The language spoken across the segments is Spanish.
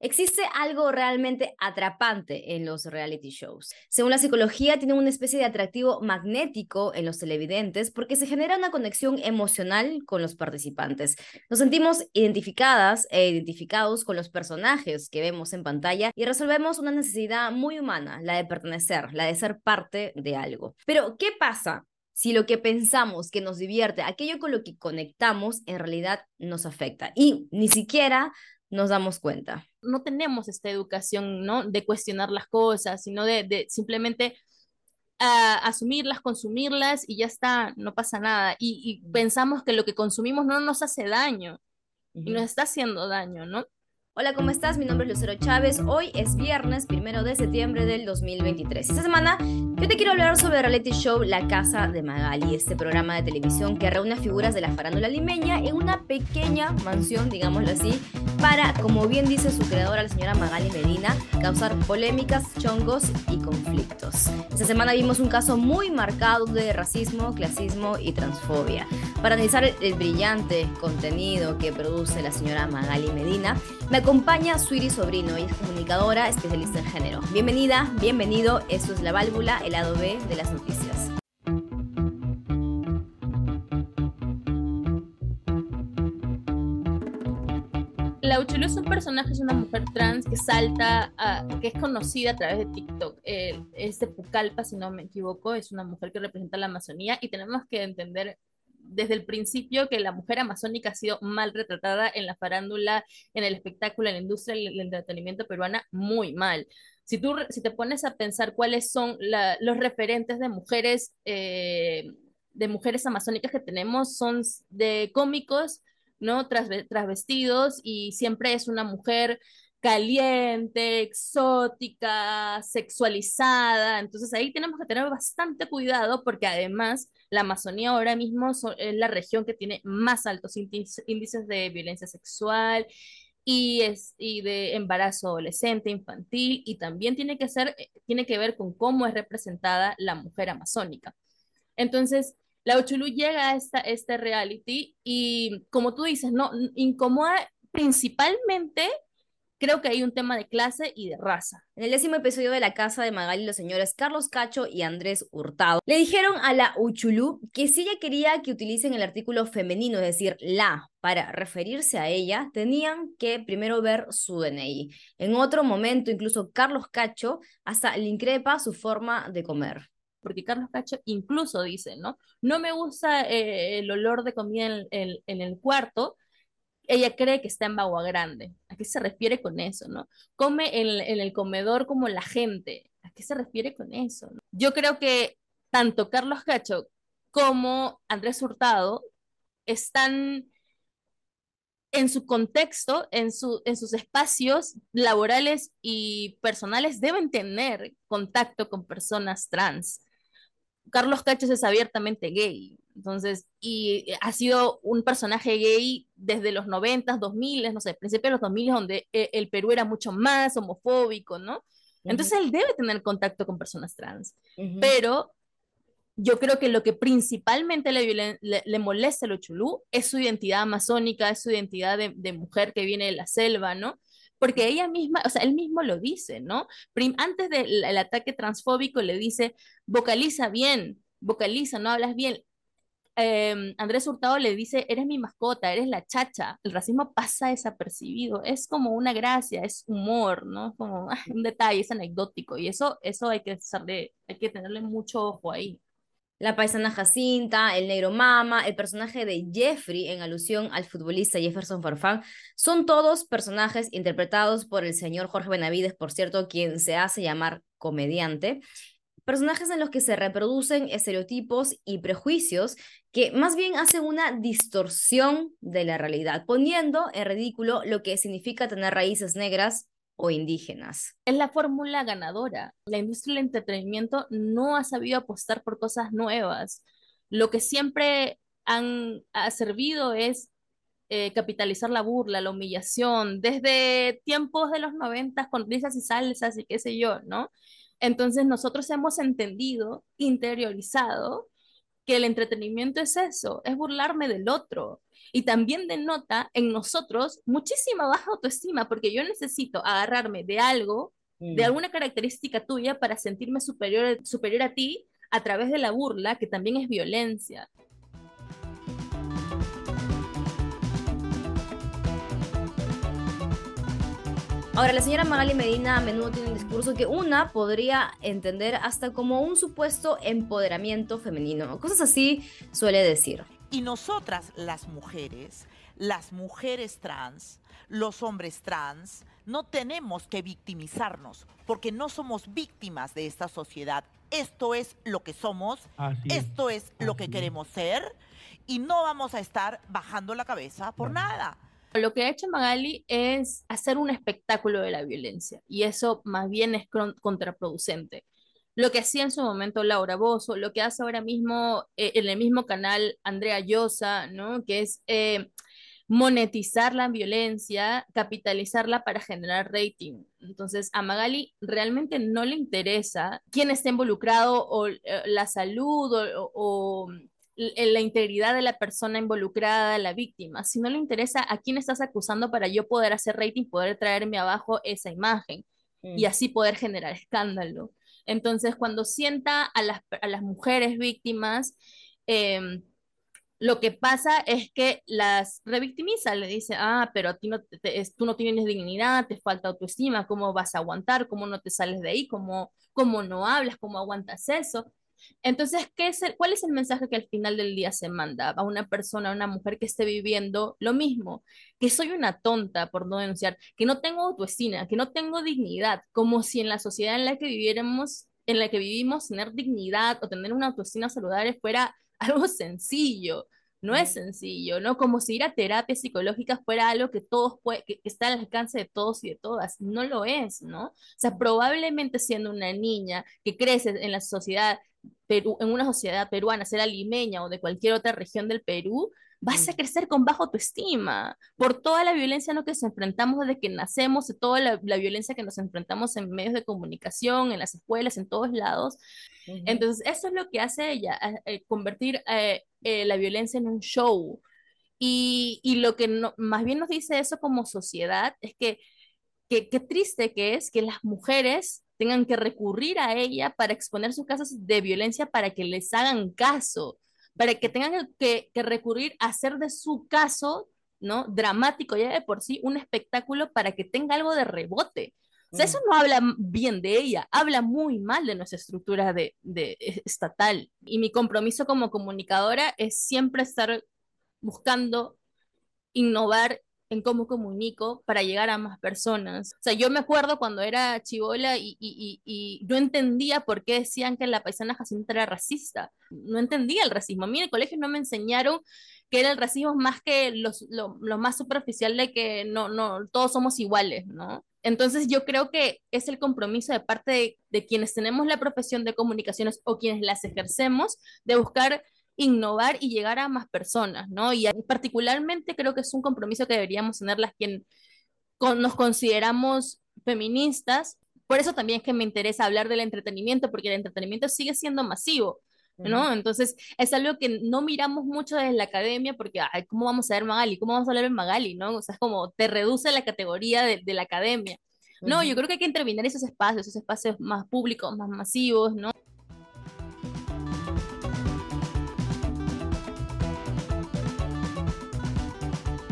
Existe algo realmente atrapante en los reality shows. Según la psicología, tienen una especie de atractivo magnético en los televidentes porque se genera una conexión emocional con los participantes. Nos sentimos identificadas e identificados con los personajes que vemos en pantalla y resolvemos una necesidad muy humana, la de pertenecer, la de ser parte de algo. Pero, ¿qué pasa si lo que pensamos que nos divierte, aquello con lo que conectamos, en realidad nos afecta y ni siquiera nos damos cuenta. No tenemos esta educación, ¿no? De cuestionar las cosas, sino de, simplemente uh, asumirlas, consumirlas y ya está, no pasa nada. Y, pensamos que lo que consumimos no nos hace daño y nos está haciendo daño, ¿no? Hola, ¿cómo estás? Mi nombre es Lucero Chávez. Hoy es viernes, primero de septiembre del 2023. Esta semana yo te quiero hablar sobre el reality show La Casa de Magali, este programa de televisión que reúne figuras de la farándula limeña en una pequeña mansión, digámoslo así, para, como bien dice su creadora, la señora Magali Medina, causar polémicas, chongos y conflictos. Esta semana vimos un caso muy marcado de racismo, clasismo y transfobia. Para analizar el brillante contenido que produce la señora Magali Medina, me acompaña Suiri Sobrino, y es comunicadora, especialista en género. Bienvenida, bienvenido, esto es La Válvula, el lado B de las noticias. La Uchulu es un personaje, es una mujer trans que salta, que es conocida a través de TikTok. es de Pucallpa, si no me equivoco, es una mujer que representa la Amazonía y tenemos que entender desde el principio que la mujer amazónica ha sido mal retratada en la farándula, en el espectáculo, en la industria del entretenimiento peruana, muy mal. Si tú si te pones a pensar cuáles son los referentes de mujeres, eh, de mujeres amazónicas que tenemos, son de cómicos, ¿no? Tras, vestidos y siempre es una mujer caliente, exótica, sexualizada. Entonces ahí tenemos que tener bastante cuidado porque además la Amazonía ahora mismo es la región que tiene más altos índices de violencia sexual y, es, y de embarazo adolescente, infantil, y también tiene que, ser, eh, tiene que ver con cómo es representada la mujer amazónica. Entonces, la Uchulú llega a esta, este reality y, como tú dices, no incomoda principalmente creo que hay un tema de clase y de raza. En el décimo episodio de La Casa de Magali, los señores Carlos Cacho y Andrés Hurtado le dijeron a la Uchulú que si ella quería que utilicen el artículo femenino, es decir, la, para referirse a ella, tenían que primero ver su DNI. En otro momento, incluso Carlos Cacho hasta le increpa su forma de comer porque Carlos Cacho incluso dice, ¿no? No me gusta eh, el olor de comida en, en, el cuarto, ella cree que está en Bagua Grande. ¿A qué se refiere con eso, no? Come en, el comedor como la gente. ¿A qué se refiere con eso? Yo creo que tanto Carlos Cacho como Andrés Hurtado están en su contexto, en, en sus espacios laborales y personales, deben tener contacto con personas trans. Carlos Cacho es abiertamente gay, entonces, y eh, ha sido un personaje gay desde los 90, 2000, no sé, principios de los 2000, donde eh, el Perú era mucho más homofóbico, ¿no? Entonces él debe tener contacto con personas trans, pero yo creo que lo que principalmente le, le, molesta a Chulú es su identidad amazónica, es su identidad de, de, mujer que viene de la selva, ¿no? Porque ella misma, o sea, él mismo lo dice, ¿no? antes del ataque transfóbico le dice, vocaliza bien, vocaliza, no hablas bien. Em, Andrés Hurtado le dice, eres mi mascota, eres la chacha. El racismo pasa desapercibido, es como una gracia, es humor, ¿no? Como un detalle, es anecdótico y eso, eso hay que, hay que tenerle mucho ojo ahí. La paisana Jacinta, el negro Mama, el personaje de Jeffrey en alusión al futbolista Jefferson Farfán, son todos personajes interpretados por el señor Jorge Benavides, por cierto, quien se hace llamar comediante personajes en los que se reproducen estereotipos y prejuicios que más bien hacen una distorsión de la realidad, poniendo en ridículo lo que significa tener raíces negras o indígenas. Es la fórmula ganadora. La industria del entretenimiento no ha sabido apostar por cosas nuevas. Lo que siempre han ha servido es eh, capitalizar la burla, la humillación, desde tiempos de los noventas con risas y salsas y qué sé yo, ¿no? Entonces nosotros hemos entendido, interiorizado, que el entretenimiento es eso, es burlarme del otro. Y también denota en nosotros muchísima baja autoestima, porque yo necesito agarrarme de algo, de mm. alguna característica tuya para sentirme superior, superior a ti a través de la burla, que también es violencia. Ahora, la señora Magali Medina a menudo tiene un discurso que una podría entender hasta como un supuesto empoderamiento femenino. Cosas así suele decir. Y nosotras, las mujeres, las mujeres trans, los hombres trans, no tenemos que victimizarnos porque no somos víctimas de esta sociedad. Esto es lo que somos, esto es, lo que queremos ser y no vamos a estar bajando la cabeza por nada. Lo que ha hecho Magali es hacer un espectáculo de la violencia y eso más bien es contraproducente. Lo que hacía en su momento Laura Bozo, lo que hace ahora mismo eh, en el mismo canal Andrea Llosa, ¿no? que es eh, monetizar la violencia, capitalizarla para generar rating. Entonces, a Magali realmente no le interesa quién está involucrado o eh, la salud o la integridad de la persona involucrada, la víctima, si no le interesa a quién estás acusando para yo poder hacer rating, poder traerme abajo esa imagen y mm. así poder generar escándalo. Entonces, cuando sienta a las, a las mujeres víctimas, em, lo que pasa es que las revictimiza, le dice, ah, pero a ti no tú no tienes dignidad, te falta autoestima, ¿cómo vas a aguantar? ¿Cómo no te sales de ahí? ¿Cómo, cómo no hablas? ¿Cómo aguantas eso? Entonces, ¿qué es ¿cuál es el mensaje que al final del día se manda a una persona, a una mujer que esté viviendo lo mismo? Que soy una tonta por no denunciar, que no tengo autoestima, que no tengo dignidad, como si en la sociedad en la que viviéramos, en la que vivimos, tener dignidad o tener una autoestima saludable fuera algo sencillo. No es sencillo, ¿no? Como si ir a terapia psicológica fuera algo que todos puede, que, está al alcance de todos y de todas. No lo es, ¿no? O sea, probablemente siendo una niña que crece en la sociedad Perú, en una sociedad peruana, sea limeña o de cualquier otra región del Perú, vas a crecer con bajo autoestima por toda la violencia en la que nos enfrentamos desde que nacemos, toda la, violencia que nos enfrentamos en medios de comunicación, en las escuelas, en todos lados. Entonces, eso es lo que hace ella, eh, convertir eh, eh, la violencia en un show. Y, y lo que más bien nos dice eso como sociedad es que qué triste que es que las mujeres tengan que recurrir a ella para exponer sus casos de violencia para que les hagan caso, para que tengan que, recurrir a hacer de su caso, ¿no? Dramático ya de por sí, un espectáculo para que tenga algo de rebote. O sea, eso mm. no habla bien de ella, habla muy mal de nuestra estructura de, de, estatal. Y mi compromiso como comunicadora es siempre estar buscando innovar en cómo comunico para llegar a más personas. O sea, yo me acuerdo cuando era chivola y, y, y, no entendía por qué decían que la paisana Jacinta era racista. No entendía el racismo. A mí en el colegio no me enseñaron que era el racismo más que los, lo, más superficial de que no, no, todos somos iguales, ¿no? Entonces yo creo que es el compromiso de parte de quienes tenemos la profesión de comunicaciones o quienes las ejercemos de buscar innovar y llegar a más personas, ¿no? Y particularmente creo que es un compromiso que deberíamos tener las quien nos consideramos feministas. Por eso también es que me interesa hablar del entretenimiento, porque el entretenimiento sigue siendo masivo, ¿no? Entonces, es algo que no miramos mucho desde la academia, porque, ay, ¿cómo vamos a ver Magali? ¿Cómo vamos a hablar en Magali? ¿no? O sea, es como te reduce la categoría de, la academia. No, yo creo que hay que intervenir esos espacios, esos espacios más públicos, más masivos, ¿no?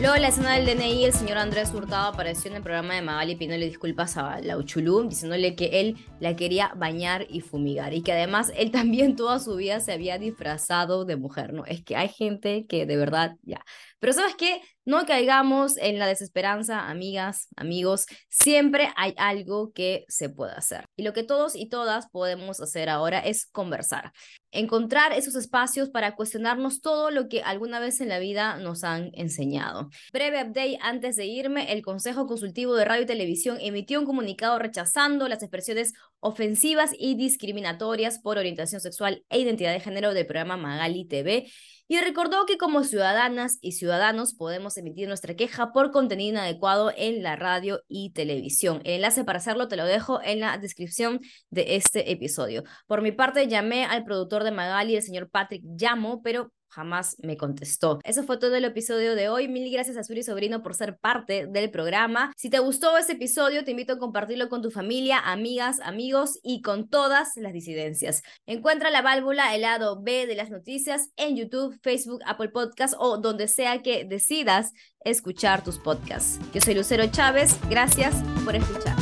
Luego la escena del DNI, el señor Andrés Hurtado apareció en el programa de Magali pidiéndole disculpas a Lauchulú, diciéndole que él la quería bañar y fumigar y que además él también toda su vida se había disfrazado de mujer, ¿no? Es que hay gente que de verdad, ya. Pero ¿sabes qué? No caigamos en la desesperanza, amigas, amigos. Siempre hay algo que se puede hacer. Y lo que todos y todas podemos hacer ahora es conversar. Encontrar esos espacios para cuestionarnos todo lo que alguna vez en la vida nos han enseñado. Breve update antes de irme. El Consejo Consultivo de Radio y Televisión emitió un comunicado rechazando las expresiones ofensivas y discriminatorias por orientación sexual e identidad de género del programa Magali TV y recordó que como ciudadanas y ciudadanos podemos emitir nuestra queja por contenido inadecuado en la radio y televisión. El enlace para hacerlo te lo dejo en la descripción de este episodio. Por mi parte, llamé al productor de Magali, el señor Patrick Llamo, pero jamás me contestó. Eso fue todo el episodio de hoy. Mil gracias a Suri Sobrino por ser parte del programa. Si te gustó este episodio, te invito a compartirlo con tu familia, amigas, amigos y con todas las disidencias. Encuentra la válvula, el lado B de las noticias en YouTube, Facebook, Apple Podcast o donde sea que decidas escuchar tus podcasts. Yo soy Lucero Chávez. Gracias por escuchar.